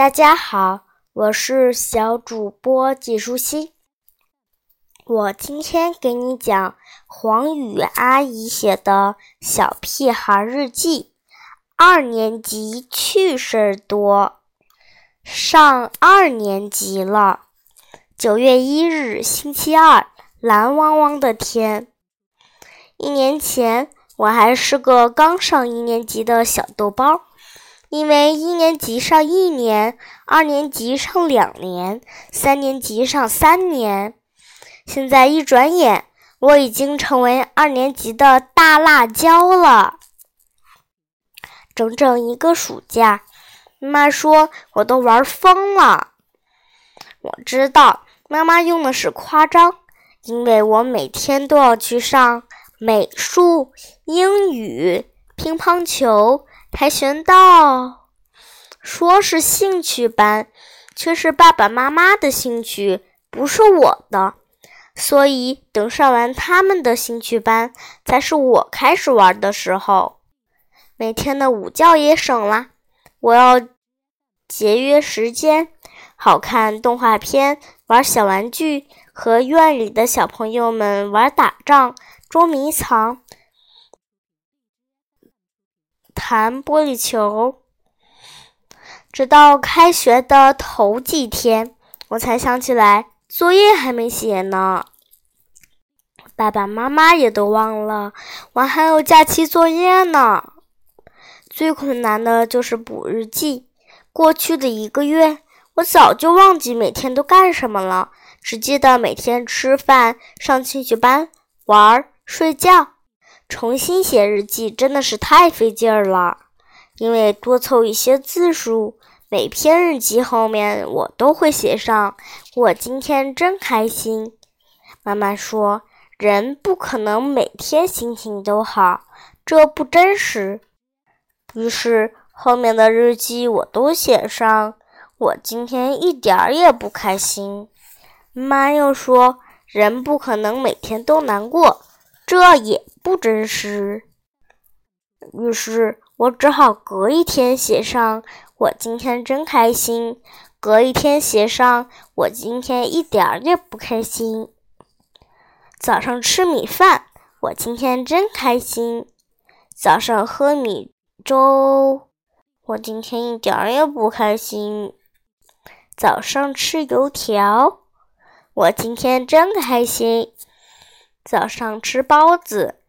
大家好，我是小主播季舒心。我今天给你讲黄雨阿姨写的小屁孩日记。二年级趣事儿多，上二年级了。九月一日，星期二，蓝汪汪的天。一年前，我还是个刚上一年级的小豆包。因为一年级上一年，二年级上两年，三年级上三年，现在一转眼，我已经成为二年级的大辣椒了。整整一个暑假，妈说我都玩疯了。我知道妈妈用的是夸张，因为我每天都要去上美术、英语、乒乓球。跆拳道说是兴趣班，却是爸爸妈妈的兴趣，不是我的。所以等上完他们的兴趣班，才是我开始玩的时候。每天的午觉也省了，我要节约时间，好看动画片，玩小玩具，和院里的小朋友们玩打仗、捉迷藏。弹玻璃球，直到开学的头几天，我才想起来作业还没写呢。爸爸妈妈也都忘了我还有假期作业呢。最困难的就是补日记。过去的一个月，我早就忘记每天都干什么了，只记得每天吃饭、上兴趣班、玩、睡觉。重新写日记真的是太费劲儿了，因为多凑一些字数，每篇日记后面我都会写上“我今天真开心”。妈妈说，人不可能每天心情都好，这不真实。于是后面的日记我都写上“我今天一点儿也不开心”。妈又说，人不可能每天都难过。这也不真实，于是我只好隔一天写上“我今天真开心”，隔一天写上“我今天一点儿也不开心”。早上吃米饭，我今天真开心；早上喝米粥，我今天一点儿也不开心；早上吃油条，我今天真开心。早上吃包子，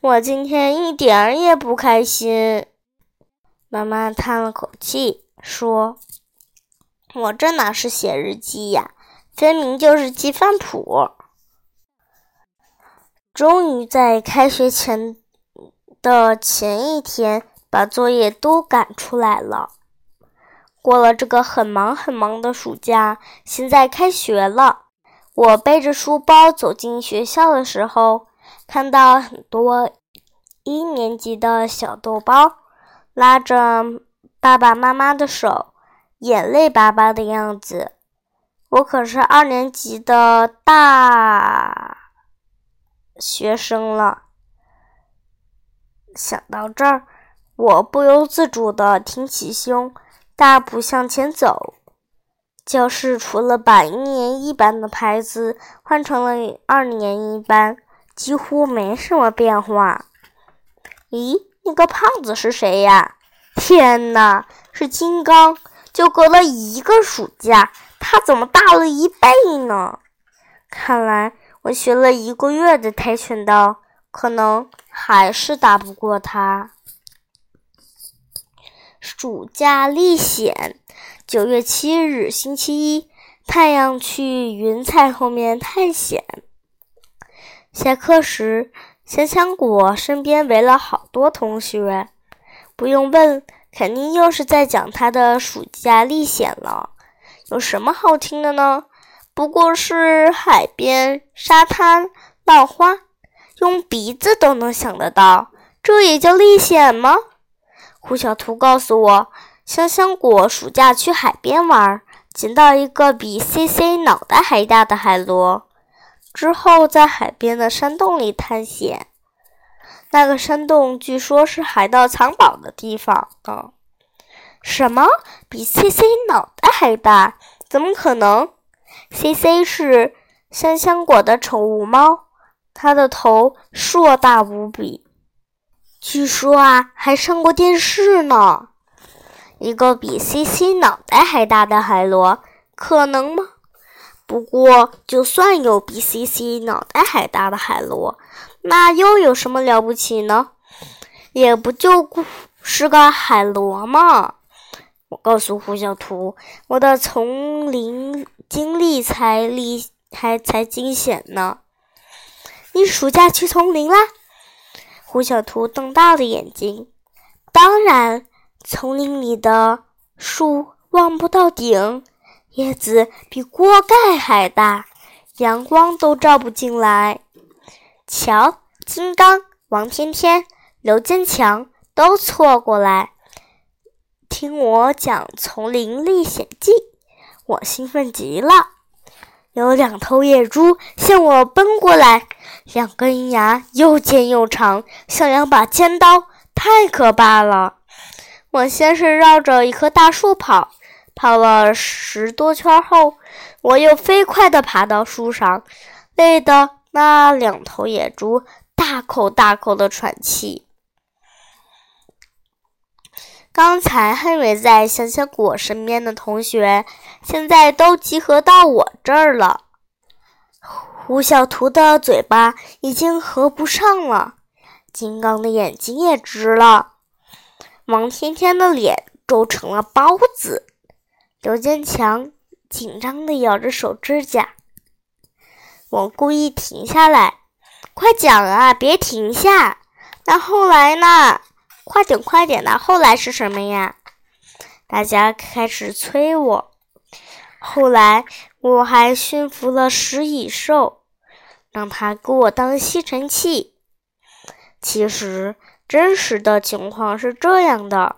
我今天一点儿也不开心。妈妈叹了口气说：“我这哪是写日记呀，分明就是记饭谱。”终于在开学前的前一天，把作业都赶出来了。过了这个很忙很忙的暑假，现在开学了。我背着书包走进学校的时候，看到很多一年级的小豆包拉着爸爸妈妈的手，眼泪巴巴的样子。我可是二年级的大学生了。想到这儿，我不由自主的挺起胸，大步向前走。教室除了把一年一班的牌子换成了二年一班，几乎没什么变化。咦，那个胖子是谁呀？天哪，是金刚！就隔了一个暑假，他怎么大了一倍呢？看来我学了一个月的跆拳道，可能还是打不过他。暑假历险。九月七日，星期一，太阳去云彩后面探险。下课时，香香果身边围了好多同学。不用问，肯定又是在讲他的暑假历险了。有什么好听的呢？不过是海边、沙滩、浪花，用鼻子都能想得到，这也叫历险吗？胡小图告诉我。香香果暑假去海边玩，捡到一个比 C C 脑袋还大的海螺。之后在海边的山洞里探险，那个山洞据说是海盗藏宝的地方。什么？比 C C 脑袋还大？怎么可能？C C 是香香果的宠物猫，它的头硕大无比，据说啊，还上过电视呢。一个比 C C 脑袋还大的海螺，可能吗？不过，就算有比 C C 脑袋还大的海螺，那又有什么了不起呢？也不就是个海螺嘛？我告诉胡小图，我的丛林经历才历还才惊险呢。你暑假去丛林啦？胡小图瞪大了眼睛。当然。丛林里的树望不到顶，叶子比锅盖还大，阳光都照不进来。瞧，金刚、王天天、刘坚强都凑过来听我讲《丛林历险记》，我兴奋极了。有两头野猪向我奔过来，两根牙又尖又长，像两把尖刀，太可怕了。我先是绕着一棵大树跑，跑了十多圈后，我又飞快地爬到树上，累得那两头野猪大口大口地喘气。刚才还围在香香果身边的同学，现在都集合到我这儿了。胡小图的嘴巴已经合不上了，金刚的眼睛也直了。王天天的脸皱成了包子，刘坚强紧张地咬着手指甲。我故意停下来，快讲啊，别停下。那后来呢？快点，快点的，后来是什么呀？大家开始催我。后来我还驯服了食蚁兽，让它给我当吸尘器。其实。真实的情况是这样的：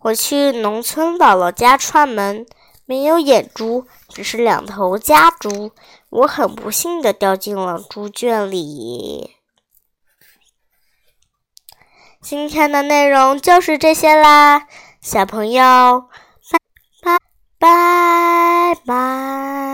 我去农村姥姥家串门，没有眼珠，只是两头家猪。我很不幸的掉进了猪圈里。今天的内容就是这些啦，小朋友，拜拜拜拜。